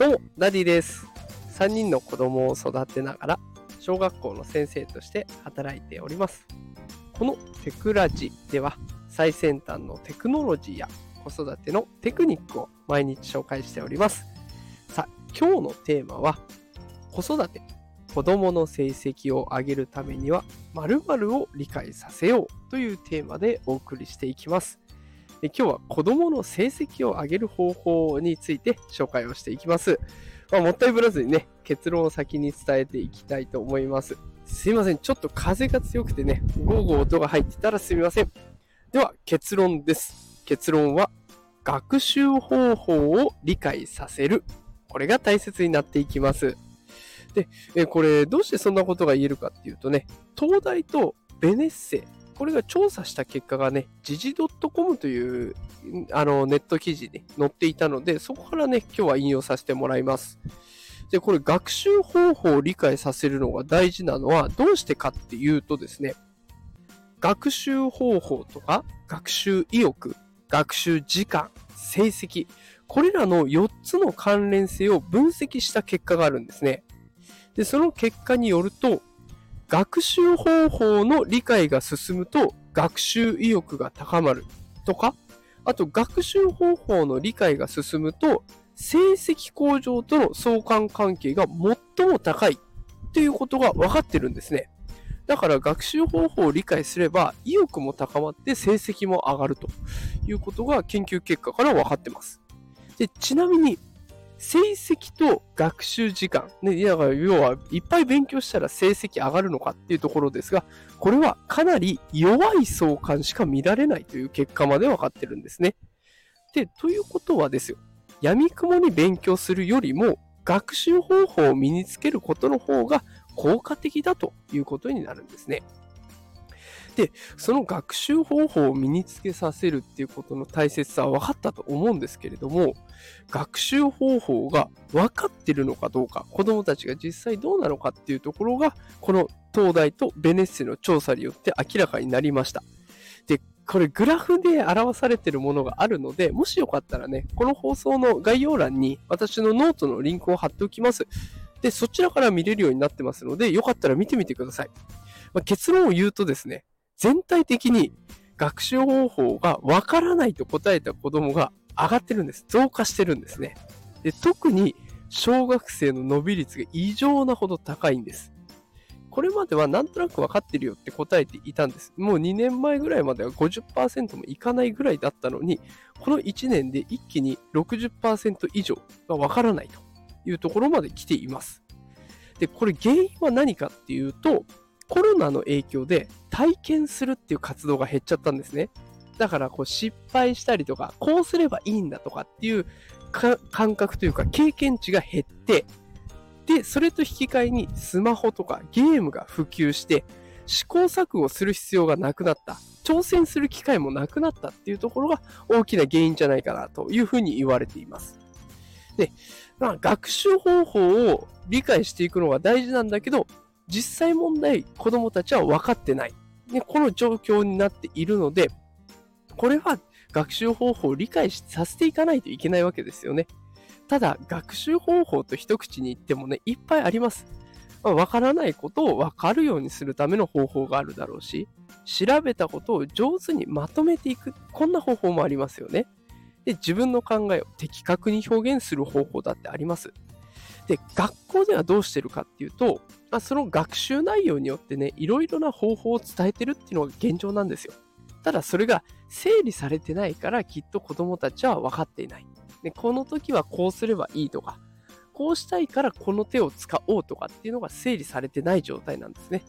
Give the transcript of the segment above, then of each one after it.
どうも、ダディです。3人の子供を育てながら、小学校の先生として働いております。このテクラジでは、最先端のテクノロジーや子育てのテクニックを毎日紹介しております。さあ、今日のテーマは、子育て、子供の成績を上げるためには、〇〇を理解させようというテーマでお送りしていきます。今日は子供の成績を上げる方法について紹介をしていきます。まあ、もったいぶらずにね、結論を先に伝えていきたいと思います。すいません。ちょっと風が強くてね、ゴーゴー音が入ってたらすみません。では、結論です。結論は、学習方法を理解させる。これが大切になっていきます。で、えこれ、どうしてそんなことが言えるかっていうとね、東大とベネッセ、これが調査した結果がね、時事 .com というあのネット記事に載っていたので、そこからね、今日は引用させてもらいます。で、これ学習方法を理解させるのが大事なのはどうしてかっていうとですね、学習方法とか学習意欲、学習時間、成績、これらの4つの関連性を分析した結果があるんですね。で、その結果によると、学習方法の理解が進むと学習意欲が高まるとか、あと学習方法の理解が進むと成績向上との相関関係が最も高いということが分かってるんですね。だから学習方法を理解すれば意欲も高まって成績も上がるということが研究結果から分かってます。でちなみに成績と学習時間、ね、だから要はいっぱい勉強したら成績上がるのかっていうところですが、これはかなり弱い相関しか見られないという結果まで分かってるんですね。で、ということはですよ、闇雲に勉強するよりも学習方法を身につけることの方が効果的だということになるんですね。で、その学習方法を身につけさせるっていうことの大切さは分かったと思うんですけれども、学習方法が分かってるのかどうか、子供たちが実際どうなのかっていうところが、この東大とベネッセの調査によって明らかになりました。で、これグラフで表されてるものがあるので、もしよかったらね、この放送の概要欄に私のノートのリンクを貼っておきます。で、そちらから見れるようになってますので、よかったら見てみてください。まあ、結論を言うとですね、全体的に学習方法がわからないと答えた子供が上がってるんです。増加してるんですね。で特に小学生の伸び率が異常なほど高いんです。これまではなんとなく分かってるよって答えていたんです。もう2年前ぐらいまでは50%もいかないぐらいだったのに、この1年で一気に60%以上が分からないというところまで来ています。で、これ原因は何かっていうと、コロナの影響で体験するっていう活動が減っちゃったんですね。だからこう失敗したりとか、こうすればいいんだとかっていう感覚というか経験値が減って、で、それと引き換えにスマホとかゲームが普及して、試行錯誤する必要がなくなった。挑戦する機会もなくなったっていうところが大きな原因じゃないかなというふうに言われています。で、まあ、学習方法を理解していくのが大事なんだけど、実際問題、子供たちは分かってない。ね、この状況になっているので、これは学習方法を理解させていかないといけないわけですよね。ただ、学習方法と一口に言ってもね、いっぱいあります。まあ、わからないことを分かるようにするための方法があるだろうし、調べたことを上手にまとめていく、こんな方法もありますよね。で、自分の考えを的確に表現する方法だってあります。で、学校ではどうしてるかっていうと、まあ、その学習内容によってね、いろいろな方法を伝えてるっていうのが現状なんですよ。ただそれが整理されてないからきっと子供たちは分かっていない。でこの時はこうすればいいとか、こうしたいからこの手を使おうとかっていうのが整理されてない状態なんですね。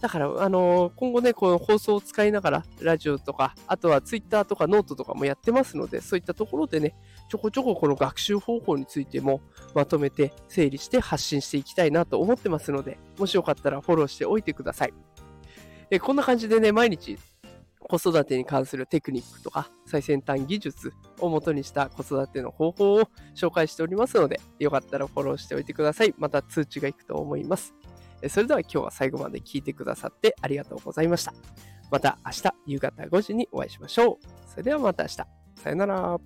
だから、あのー、今後ね、この放送を使いながら、ラジオとか、あとはツイッターとかノートとかもやってますので、そういったところでね、ちょこちょここの学習方法についてもまとめて整理して発信していきたいなと思ってますので、もしよかったらフォローしておいてください。えこんな感じでね、毎日子育てに関するテクニックとか最先端技術を元にした子育ての方法を紹介しておりますので、よかったらフォローしておいてください。また通知がいくと思います。それでは今日は最後まで聞いてくださってありがとうございました。また明日夕方5時にお会いしましょう。それではまた明日。さよなら。